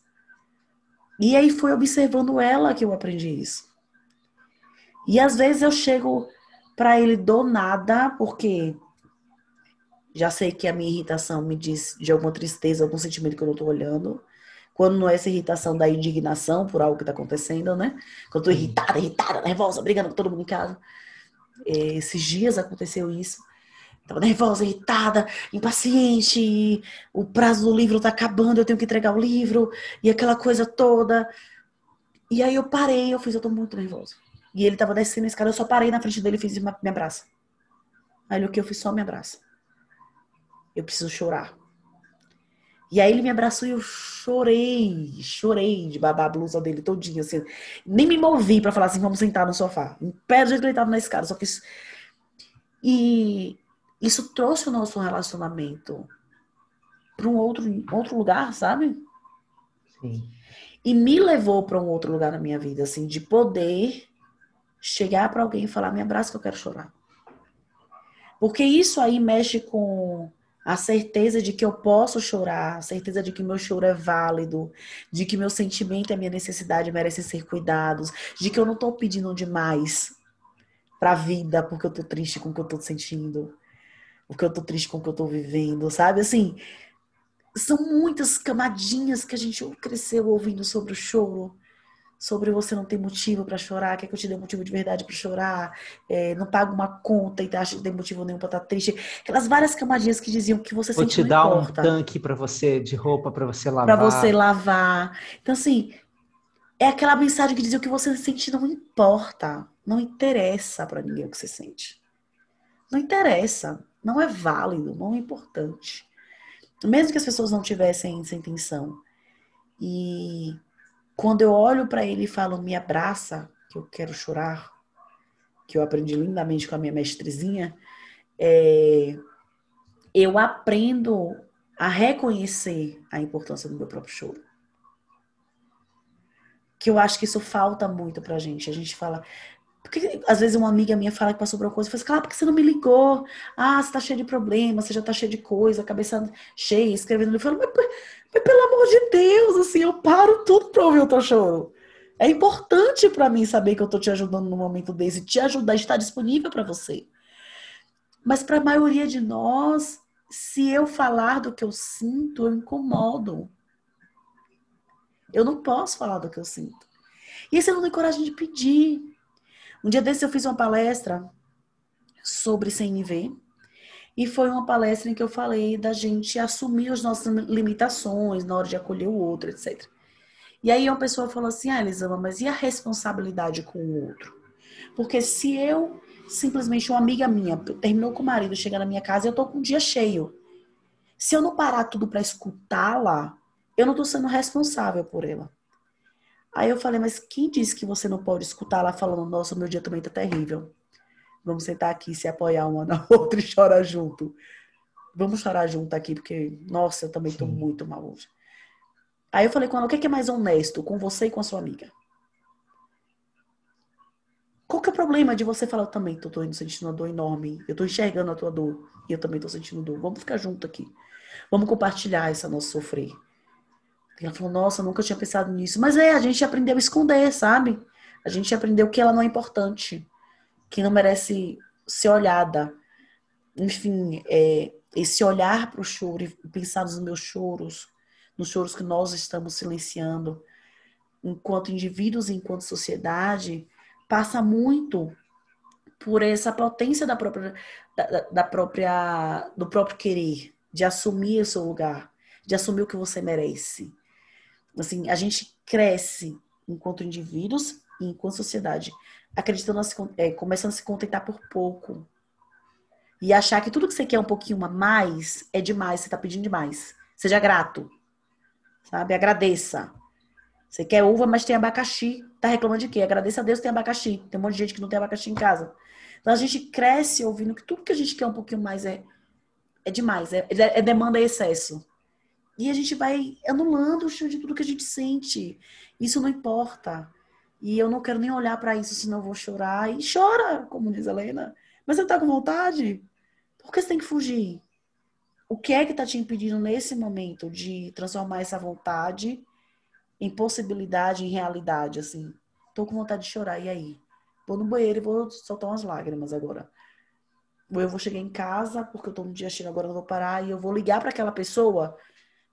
E aí foi observando ela que eu aprendi isso. E às vezes eu chego para ele do nada, porque já sei que a minha irritação me diz de alguma tristeza, algum sentimento que eu não tô olhando. Quando não é essa irritação da indignação por algo que tá acontecendo, né? Quando eu tô irritada, irritada, nervosa, brigando com todo mundo em casa. É, esses dias aconteceu isso. Tava nervosa, irritada, impaciente, o prazo do livro tá acabando, eu tenho que entregar o livro, e aquela coisa toda. E aí eu parei, eu fiz, eu tô muito nervosa. E ele tava descendo a escada, eu só parei na frente dele e fiz, me abraça. Aí o que eu fiz, só me abraça. Eu preciso chorar. E aí ele me abraçou e eu chorei, chorei de babar a blusa dele todinha, assim. Nem me movi para falar assim, vamos sentar no sofá. Em pé do jeito que ele tava na escada, só fiz... E isso trouxe o nosso relacionamento para um outro, outro lugar, sabe? Sim. E me levou para um outro lugar na minha vida, assim, de poder chegar para alguém e falar: me abraça que eu quero chorar. Porque isso aí mexe com a certeza de que eu posso chorar, a certeza de que meu choro é válido, de que meu sentimento e a minha necessidade merecem ser cuidados, de que eu não estou pedindo demais para a vida porque eu estou triste com o que eu estou sentindo porque eu tô triste com o que eu tô vivendo, sabe? Assim, são muitas camadinhas que a gente cresceu ouvindo sobre o choro, sobre você não ter motivo para chorar, quer que eu te dê motivo de verdade para chorar, é, não paga uma conta e acha que não tem motivo nenhum para estar tá triste. Aquelas várias camadinhas que diziam que você Vou te dar um tanque para você de roupa para você lavar. Para você lavar. Então assim, é aquela mensagem que dizia que você sente não importa, não interessa para ninguém o que você sente. Não interessa não é válido, não é importante. Mesmo que as pessoas não tivessem essa intenção. E quando eu olho para ele e falo, me abraça, que eu quero chorar, que eu aprendi lindamente com a minha mestrezinha, é, eu aprendo a reconhecer a importância do meu próprio choro. Que eu acho que isso falta muito pra gente. A gente fala, porque às vezes uma amiga minha fala que passou por uma coisa e fala assim, claro, porque você não me ligou? Ah, você tá cheio de problemas, você já tá cheio de coisa, cabeça cheia, escrevendo. Eu falo, mas, mas, pelo amor de Deus, assim, eu paro tudo pra ouvir o teu choro. É importante para mim saber que eu tô te ajudando no momento desse, te ajudar, estar disponível para você. Mas para a maioria de nós, se eu falar do que eu sinto, eu incomodo. Eu não posso falar do que eu sinto. E aí você não tem coragem de pedir. Um dia desse eu fiz uma palestra sobre CNV e foi uma palestra em que eu falei da gente assumir as nossas limitações na hora de acolher o outro, etc. E aí uma pessoa falou assim: Ah, Elisama, mas e a responsabilidade com o outro? Porque se eu, simplesmente, uma amiga minha, terminou com o marido, chega na minha casa eu tô com um dia cheio. Se eu não parar tudo para escutá-la, eu não tô sendo responsável por ela. Aí eu falei, mas quem disse que você não pode escutar lá falando, nossa, meu dia também tá terrível. Vamos sentar aqui, se apoiar uma na outra e chorar junto. Vamos chorar junto aqui, porque, nossa, eu também Sim. tô muito mal hoje. Aí eu falei com ela, o que é mais honesto, com você e com a sua amiga? Qual que é o problema de você falar, eu também tô, tô sentindo uma dor enorme, eu tô enxergando a tua dor, e eu também tô sentindo dor. Vamos ficar junto aqui. Vamos compartilhar essa nossa sofrer. Ela falou, nossa, nunca tinha pensado nisso. Mas é, a gente aprendeu a esconder, sabe? A gente aprendeu que ela não é importante, que não merece ser olhada. Enfim, é, esse olhar para o choro e pensar nos meus choros, nos choros que nós estamos silenciando, enquanto indivíduos e enquanto sociedade, passa muito por essa potência da própria, da, da própria, do próprio querer, de assumir o seu lugar, de assumir o que você merece, Assim, a gente cresce enquanto indivíduos e enquanto sociedade, acreditando, a se, é, começando a se contentar por pouco. E achar que tudo que você quer um pouquinho a mais é demais, você está pedindo demais. Seja grato. Sabe? Agradeça. Você quer uva, mas tem abacaxi. Tá reclamando de quê? Agradeça a Deus tem abacaxi. Tem um monte de gente que não tem abacaxi em casa. Então a gente cresce ouvindo que tudo que a gente quer um pouquinho mais é, é demais, é, é demanda e excesso. E a gente vai anulando o chão de tudo que a gente sente. Isso não importa. E eu não quero nem olhar para isso, senão eu vou chorar. E chora, como diz a Helena. Mas você tá com vontade? Por que você tem que fugir? O que é que tá te impedindo nesse momento de transformar essa vontade em possibilidade, em realidade, assim? Tô com vontade de chorar, e aí? Vou no banheiro e vou soltar umas lágrimas agora. Ou eu vou chegar em casa, porque eu tô no dia cheio agora, eu vou parar, e eu vou ligar para aquela pessoa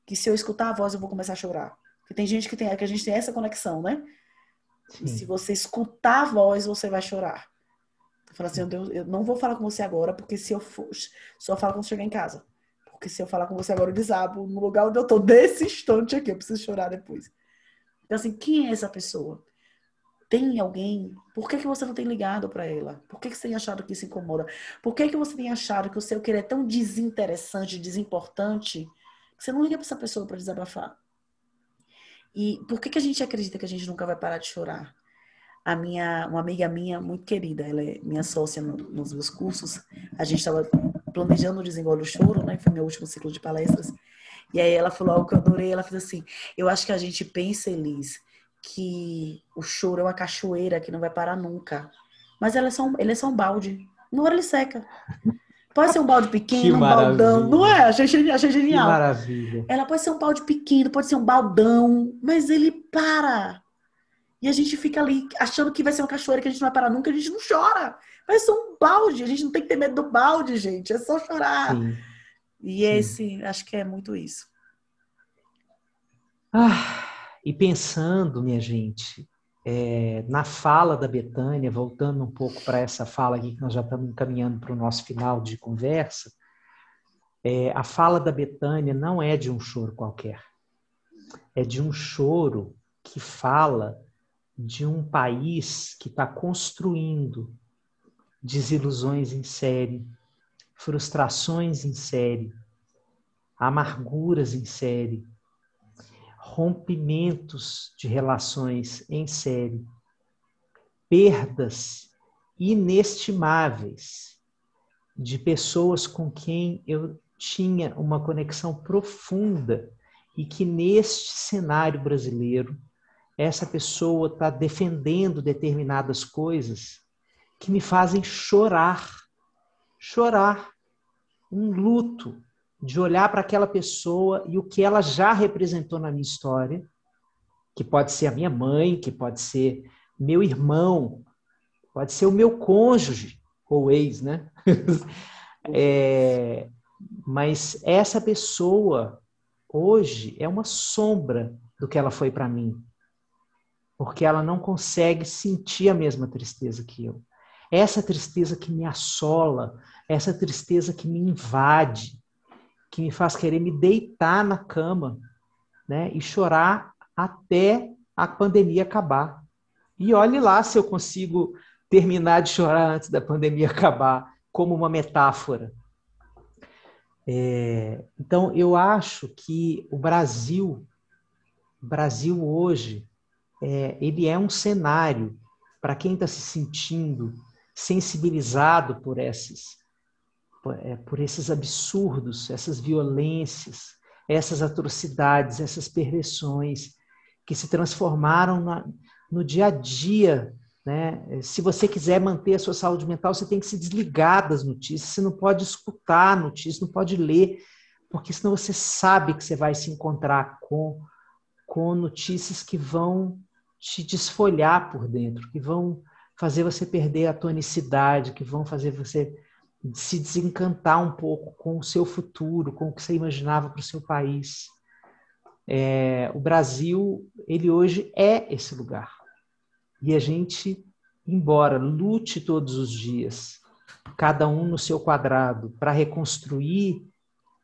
que se eu escutar a voz eu vou começar a chorar. Porque tem gente que tem, que a gente tem essa conexão, né? Sim. E se você escutar a voz, você vai chorar. Fala assim, eu, eu não vou falar com você agora, porque se eu for, só falo quando chegar em casa. Porque se eu falar com você agora, eu desabo no lugar onde eu tô desse instante aqui, eu preciso chorar depois. Então, assim, quem é essa pessoa? Tem alguém? Por que, que você não tem ligado para ela? Por que, que você tem achado que isso incomoda? Por que, que você tem achado que o seu querer é tão desinteressante, desimportante, você não liga para essa pessoa para desabafar? E por que, que a gente acredita que a gente nunca vai parar de chorar? A minha, uma amiga minha muito querida, ela é minha sócia no, nos meus cursos, a gente estava planejando o Desenvolve o Choro, né? Foi meu último ciclo de palestras. E aí ela falou algo que eu adorei, ela fez assim, eu acho que a gente pensa, Elis, que o choro é uma cachoeira que não vai parar nunca. Mas ela é só um, ele é só um balde. Uma hora ele seca. Pode ser um balde pequeno, um baldão. Não é? Achei, achei genial. Que maravilha. Ela pode ser um balde pequeno, pode ser um baldão, mas ele para. E a gente fica ali achando que vai ser uma cachoeira que a gente não vai parar nunca, a gente não chora. Vai ser um balde, a gente não tem que ter medo do balde, gente. É só chorar. Sim. E Sim. esse, acho que é muito isso. Ah, e pensando, minha gente, é, na fala da Betânia, voltando um pouco para essa fala aqui que nós já estamos encaminhando para o nosso final de conversa, é, a fala da Betânia não é de um choro qualquer, é de um choro que fala de um país que está construindo desilusões em série, frustrações em série, amarguras em série, rompimentos de relações em série, perdas inestimáveis de pessoas com quem eu tinha uma conexão profunda e que neste cenário brasileiro essa pessoa está defendendo determinadas coisas que me fazem chorar, chorar, um luto, de olhar para aquela pessoa e o que ela já representou na minha história, que pode ser a minha mãe, que pode ser meu irmão, pode ser o meu cônjuge ou ex, né? é, mas essa pessoa hoje é uma sombra do que ela foi para mim, porque ela não consegue sentir a mesma tristeza que eu. Essa tristeza que me assola, essa tristeza que me invade, que me faz querer me deitar na cama né, e chorar até a pandemia acabar. E olhe lá se eu consigo terminar de chorar antes da pandemia acabar, como uma metáfora. É, então, eu acho que o Brasil, Brasil hoje, é, ele é um cenário para quem está se sentindo sensibilizado por esses por esses absurdos, essas violências, essas atrocidades, essas perversões que se transformaram na, no dia a dia. Né? Se você quiser manter a sua saúde mental, você tem que se desligar das notícias, você não pode escutar notícias, não pode ler, porque senão você sabe que você vai se encontrar com, com notícias que vão te desfolhar por dentro, que vão fazer você perder a tonicidade, que vão fazer você se desencantar um pouco com o seu futuro, com o que você imaginava para o seu país. É, o Brasil, ele hoje é esse lugar. E a gente, embora lute todos os dias, cada um no seu quadrado, para reconstruir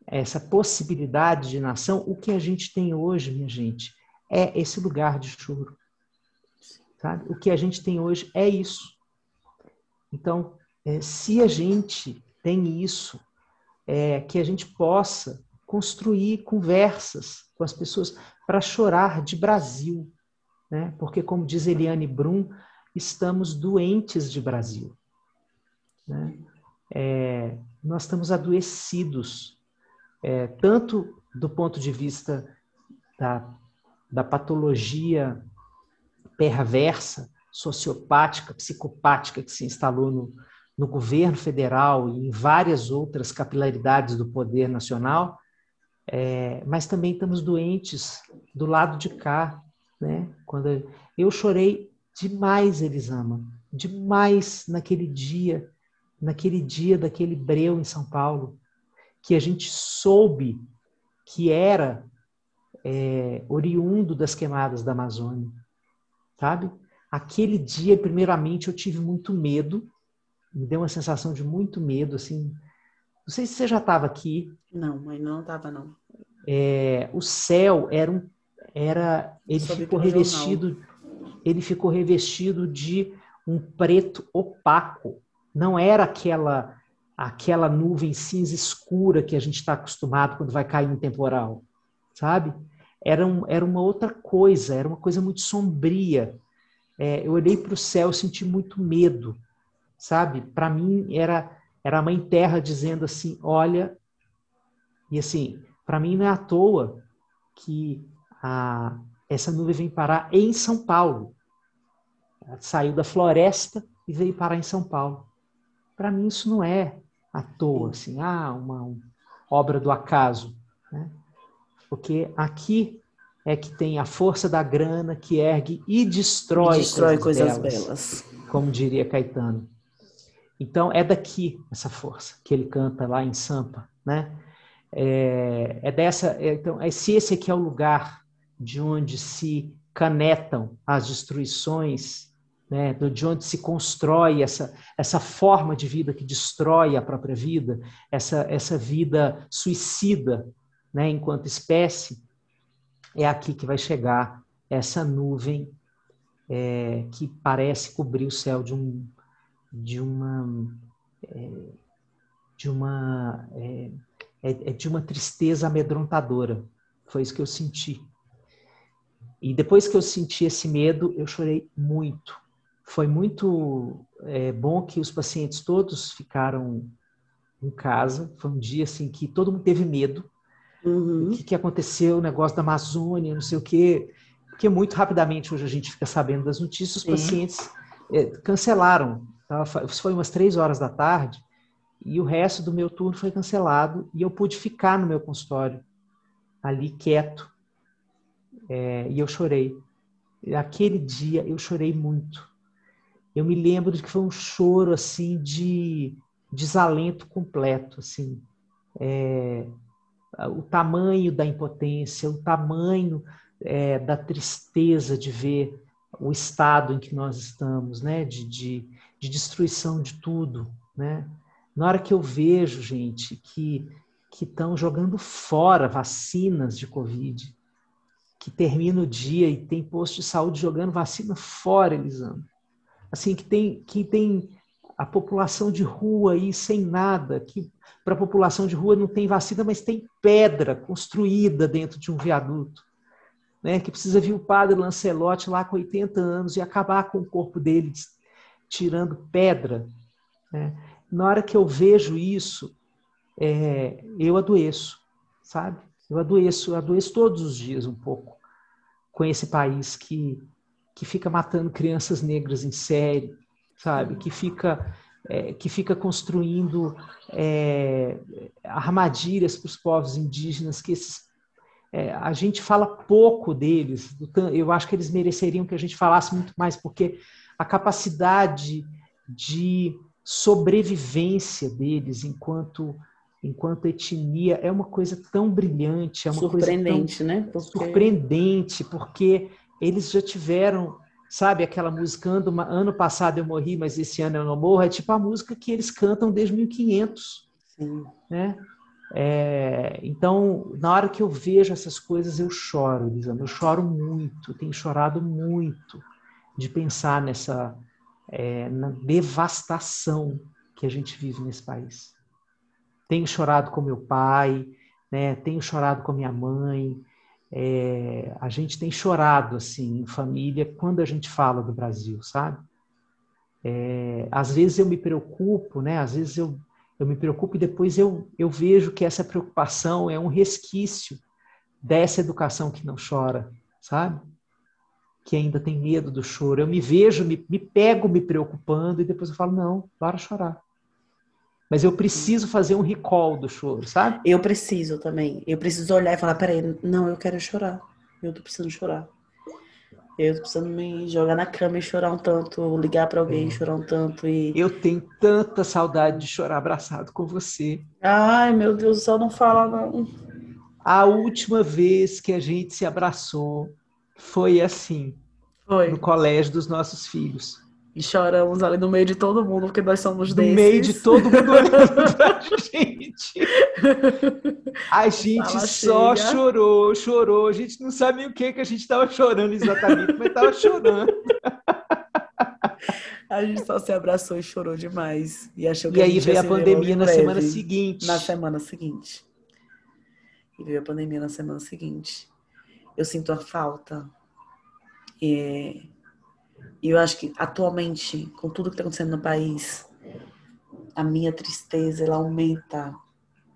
essa possibilidade de nação, o que a gente tem hoje, minha gente, é esse lugar de choro. Sabe? O que a gente tem hoje é isso. Então, é, se a gente tem isso, é, que a gente possa construir conversas com as pessoas para chorar de Brasil, né? Porque, como diz Eliane Brum, estamos doentes de Brasil. Né? É, nós estamos adoecidos, é, tanto do ponto de vista da, da patologia perversa, sociopática, psicopática que se instalou no, no governo federal e em várias outras capilaridades do poder nacional, é, mas também estamos doentes do lado de cá, né? Quando eu chorei demais, Elisama, demais naquele dia, naquele dia daquele breu em São Paulo, que a gente soube que era é, oriundo das queimadas da Amazônia, sabe? Aquele dia, primeiramente, eu tive muito medo, me deu uma sensação de muito medo, assim. Não sei se você já estava aqui. Não, mas não estava não. É, o céu era um, era, ele ficou revestido, jornal. ele ficou revestido de um preto opaco. Não era aquela aquela nuvem cinza escura que a gente está acostumado quando vai cair um temporal, sabe? Era, um, era uma outra coisa, era uma coisa muito sombria. É, eu olhei para o céu, senti muito medo, sabe? Para mim era era a mãe terra dizendo assim, olha, e assim, para mim não é à toa que a, essa nuvem vem parar em São Paulo. Ela saiu da floresta e veio parar em São Paulo. Para mim isso não é à toa, assim, ah, uma, uma obra do acaso, né? Porque aqui é que tem a força da grana que ergue e destrói, e destrói coisas, coisas belas, belas, como diria Caetano. Então é daqui essa força que ele canta lá em Sampa, né? É, é dessa, é, então, é, se esse aqui é o lugar de onde se canetam as destruições, né, de onde se constrói essa, essa forma de vida que destrói a própria vida, essa, essa vida suicida né, enquanto espécie, é aqui que vai chegar essa nuvem é, que parece cobrir o céu de, um, de uma. É, de uma é, é, é de uma tristeza amedrontadora. Foi isso que eu senti. E depois que eu senti esse medo, eu chorei muito. Foi muito é, bom que os pacientes todos ficaram em casa. Foi um dia assim que todo mundo teve medo. Uhum. O que, que aconteceu, o negócio da Amazônia, não sei o quê. Porque muito rapidamente hoje a gente fica sabendo das notícias, os Sim. pacientes é, cancelaram. Foi umas três horas da tarde e o resto do meu turno foi cancelado e eu pude ficar no meu consultório, ali quieto. É, e eu chorei. Aquele dia eu chorei muito. Eu me lembro de que foi um choro assim de desalento completo, assim. É, o tamanho da impotência, o tamanho é, da tristeza de ver o estado em que nós estamos, né? De, de, de destruição de tudo, né? Na hora que eu vejo, gente, que que estão jogando fora vacinas de Covid, que termina o dia e tem posto de saúde jogando vacina fora, Elisandro. Assim, que tem, que tem a população de rua aí sem nada, que para a população de rua não tem vacina, mas tem pedra construída dentro de um viaduto. Né, que precisa vir o padre Lancelotti lá com 80 anos e acabar com o corpo dele tirando pedra. Né? na hora que eu vejo isso, é, eu adoeço, sabe? Eu adoeço, eu adoeço todos os dias um pouco com esse país que, que fica matando crianças negras em série, sabe? Que fica, é, que fica construindo é, armadilhas para os povos indígenas, que esses, é, a gente fala pouco deles. Eu acho que eles mereceriam que a gente falasse muito mais, porque a capacidade de sobrevivência deles enquanto enquanto etnia é uma coisa tão brilhante, é uma surpreendente, coisa né? Porque... surpreendente, porque eles já tiveram, sabe, aquela música ano passado eu morri, mas esse ano eu não morro, é tipo a música que eles cantam desde 1500, Sim. né? É, então, na hora que eu vejo essas coisas, eu choro, Elisandra. Eu choro muito, tenho chorado muito de pensar nessa é, na devastação que a gente vive nesse país. Tenho chorado com meu pai, né? tenho chorado com minha mãe, é, a gente tem chorado assim em família quando a gente fala do Brasil, sabe? É, às vezes eu me preocupo, né? Às vezes eu, eu me preocupo e depois eu, eu vejo que essa preocupação é um resquício dessa educação que não chora, sabe? Que ainda tem medo do choro. Eu me vejo, me, me pego me preocupando e depois eu falo, não, para chorar. Mas eu preciso fazer um recall do choro, sabe? Eu preciso também. Eu preciso olhar e falar, peraí, não, eu quero chorar. Eu tô precisando chorar. Eu tô precisando me jogar na cama e chorar um tanto, ligar para alguém e chorar um tanto. E... Eu tenho tanta saudade de chorar abraçado com você. Ai, meu Deus do céu, não fala não. A última vez que a gente se abraçou foi assim. Foi. No colégio dos nossos filhos. E choramos ali no meio de todo mundo, porque nós somos desses. No meio de todo mundo olhando pra gente. A gente Fala só chega. chorou, chorou. A gente não sabia o que que a gente estava chorando exatamente, mas estava chorando. A gente só se abraçou e chorou demais. E achou que e a aí veio a pandemia na breve, semana seguinte. Na semana seguinte. E veio a pandemia na semana seguinte. Eu sinto a falta. E eu acho que atualmente, com tudo que está acontecendo no país, a minha tristeza ela aumenta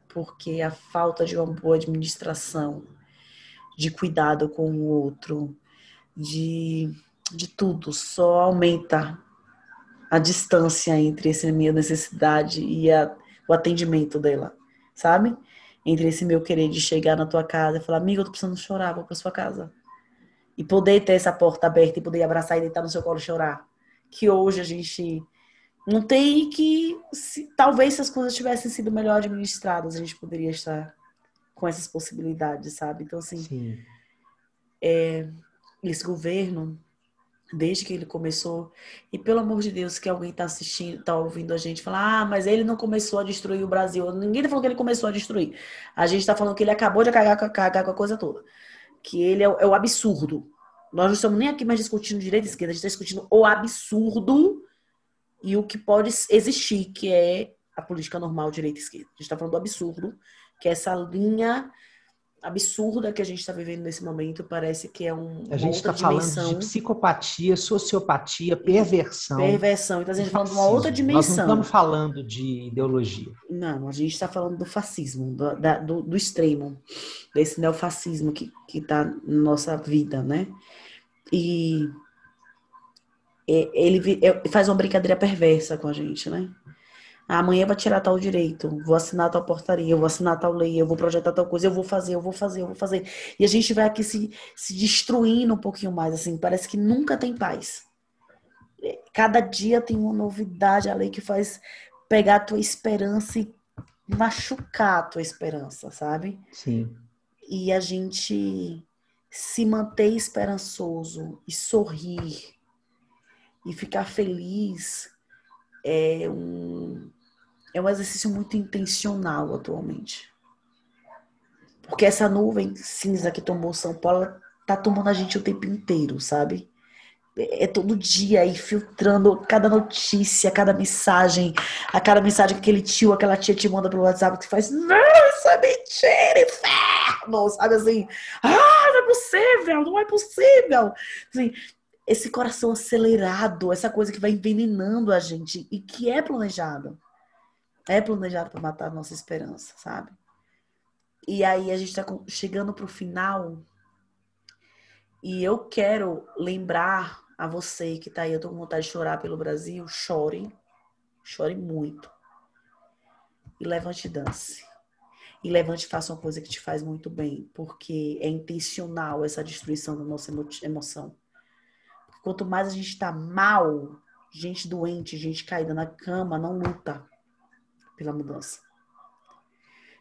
porque a falta de uma boa administração, de cuidado com o outro, de, de tudo, só aumenta a distância entre essa minha necessidade e a, o atendimento dela, sabe? Entre esse meu querer de chegar na tua casa e falar, amiga, eu tô precisando chorar, vou pra sua casa e poder ter essa porta aberta e poder abraçar e deitar no seu colo e chorar. Que hoje a gente não tem que. Se, talvez se as coisas tivessem sido melhor administradas, a gente poderia estar com essas possibilidades, sabe? Então, assim. É, esse governo, desde que ele começou, e pelo amor de Deus, que alguém está assistindo, está ouvindo a gente falar, ah, mas ele não começou a destruir o Brasil. Ninguém está falando que ele começou a destruir. A gente está falando que ele acabou de cagar, cagar com a coisa toda que ele é, é o absurdo. Nós não estamos nem aqui mais discutindo direita e esquerda, a gente está discutindo o absurdo e o que pode existir, que é a política normal direita e esquerda. A gente está falando do absurdo, que é essa linha absurda que a gente está vivendo nesse momento parece que é um a gente está falando de psicopatia, sociopatia, perversão. Perversão. Então a gente está falando de uma outra dimensão. Nós não estamos falando de ideologia. Não, a gente está falando do fascismo, do, da, do, do, extremo, desse neofascismo que está na nossa vida, né? E ele faz uma brincadeira perversa com a gente, né? Amanhã vai tirar tal direito, vou assinar tal portaria, eu vou assinar tal lei, eu vou projetar tal coisa, eu vou fazer, eu vou fazer, eu vou fazer. E a gente vai aqui se, se destruindo um pouquinho mais, assim, parece que nunca tem paz. Cada dia tem uma novidade, a lei que faz pegar a tua esperança e machucar a tua esperança, sabe? Sim. E a gente se manter esperançoso e sorrir e ficar feliz é um, é um exercício muito intencional atualmente. Porque essa nuvem cinza que tomou São Paulo tá tomando a gente o tempo inteiro, sabe? É todo dia aí filtrando cada notícia, cada mensagem, a cada mensagem que aquele tio, aquela tia te manda pelo WhatsApp que faz, não, isso é mentira, inferno, sabe assim? Ah, não é possível, não é possível. Assim, esse coração acelerado, essa coisa que vai envenenando a gente e que é planejado. É planejado para matar a nossa esperança, sabe? E aí a gente está chegando para o final e eu quero lembrar a você que está aí, eu tô com vontade de chorar pelo Brasil, chore, chore muito. E levante e dance. E levante e faça uma coisa que te faz muito bem, porque é intencional essa destruição da nossa emoção. Quanto mais a gente está mal, gente doente, gente caída na cama, não luta pela mudança.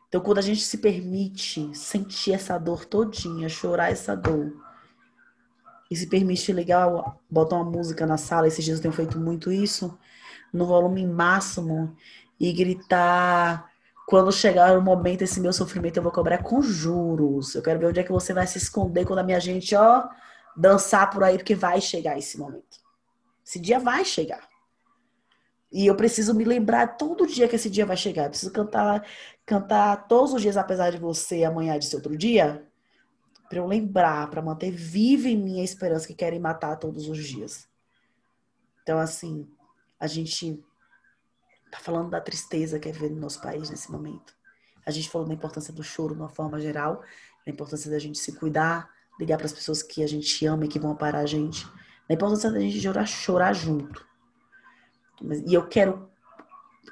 Então, quando a gente se permite sentir essa dor todinha, chorar essa dor, e se permite legal botar uma música na sala, esses dias eu tenho feito muito isso, no volume máximo, e gritar. Quando chegar o momento, esse meu sofrimento eu vou cobrar com juros. Eu quero ver onde é que você vai se esconder quando a minha gente, ó, dançar por aí, porque vai chegar esse momento. Esse dia vai chegar. E eu preciso me lembrar todo dia que esse dia vai chegar. Eu preciso cantar, cantar todos os dias, apesar de você, amanhã de ser outro dia. para eu lembrar, para manter viva em mim a esperança que querem matar todos os dias. Então, assim, a gente tá falando da tristeza que é ver no nosso país nesse momento. A gente falou da importância do choro de uma forma geral, da importância da gente se cuidar, ligar para as pessoas que a gente ama e que vão parar a gente, da importância da gente chorar, chorar junto. E eu quero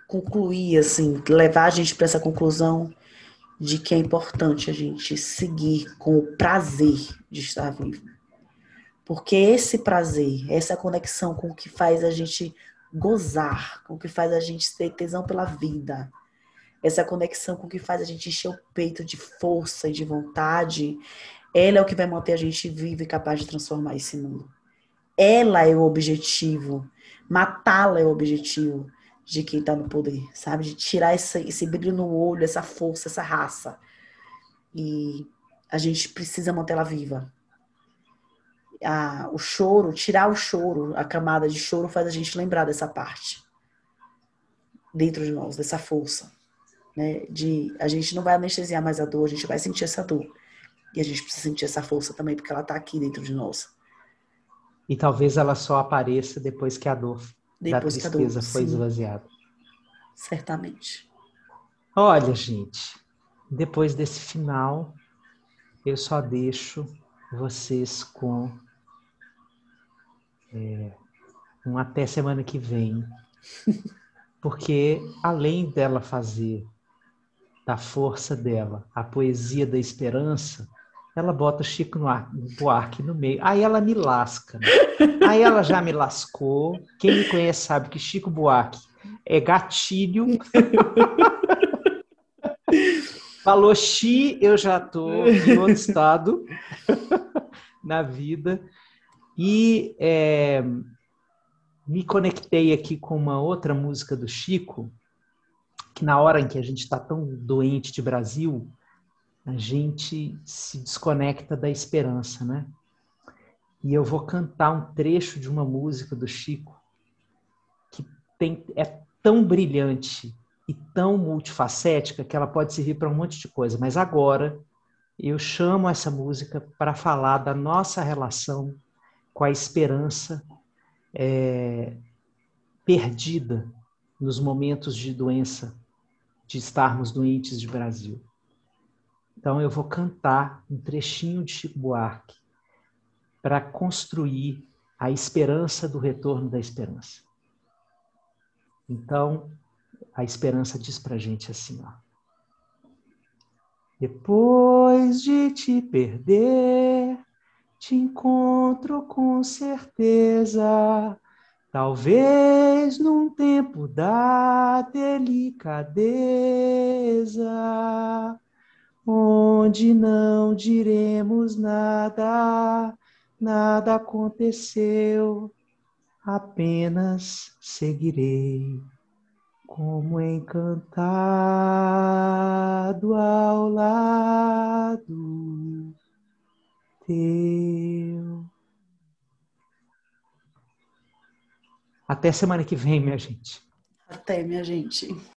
concluir, assim, levar a gente para essa conclusão de que é importante a gente seguir com o prazer de estar vivo. Porque esse prazer, essa conexão com o que faz a gente gozar, com o que faz a gente ter tesão pela vida, essa conexão com o que faz a gente encher o peito de força e de vontade, ela é o que vai manter a gente vivo e capaz de transformar esse mundo. Ela é o objetivo. Matá-la é o objetivo de quem está no poder, sabe? De tirar esse, esse brilho no olho, essa força, essa raça. E a gente precisa mantê-la viva. A, o choro, tirar o choro, a camada de choro faz a gente lembrar dessa parte dentro de nós, dessa força. Né? De a gente não vai anestesiar mais a dor, a gente vai sentir essa dor. E a gente precisa sentir essa força também, porque ela está aqui dentro de nós. E talvez ela só apareça depois que a dor depois da tristeza dor, foi sim. esvaziada. Certamente. Olha, gente, depois desse final, eu só deixo vocês com é, um até semana que vem. Porque além dela fazer da força dela a poesia da esperança, ela bota Chico Buarque no meio. Aí ela me lasca. Né? Aí ela já me lascou. Quem me conhece sabe que Chico Buarque é gatilho. Falou Xi, eu já estou em outro estado na vida. E é, me conectei aqui com uma outra música do Chico, que na hora em que a gente está tão doente de Brasil, a gente se desconecta da esperança, né? E eu vou cantar um trecho de uma música do Chico que tem, é tão brilhante e tão multifacética que ela pode servir para um monte de coisa. Mas agora eu chamo essa música para falar da nossa relação com a esperança é, perdida nos momentos de doença, de estarmos doentes de Brasil. Então eu vou cantar um trechinho de Chico Buarque para construir a esperança do retorno da esperança. Então, a esperança diz para gente assim, ó. Depois de te perder, te encontro com certeza, talvez num tempo da delicadeza onde não diremos nada, nada aconteceu, apenas seguirei como encantado ao lado teu. Até semana que vem, minha gente. Até, minha gente.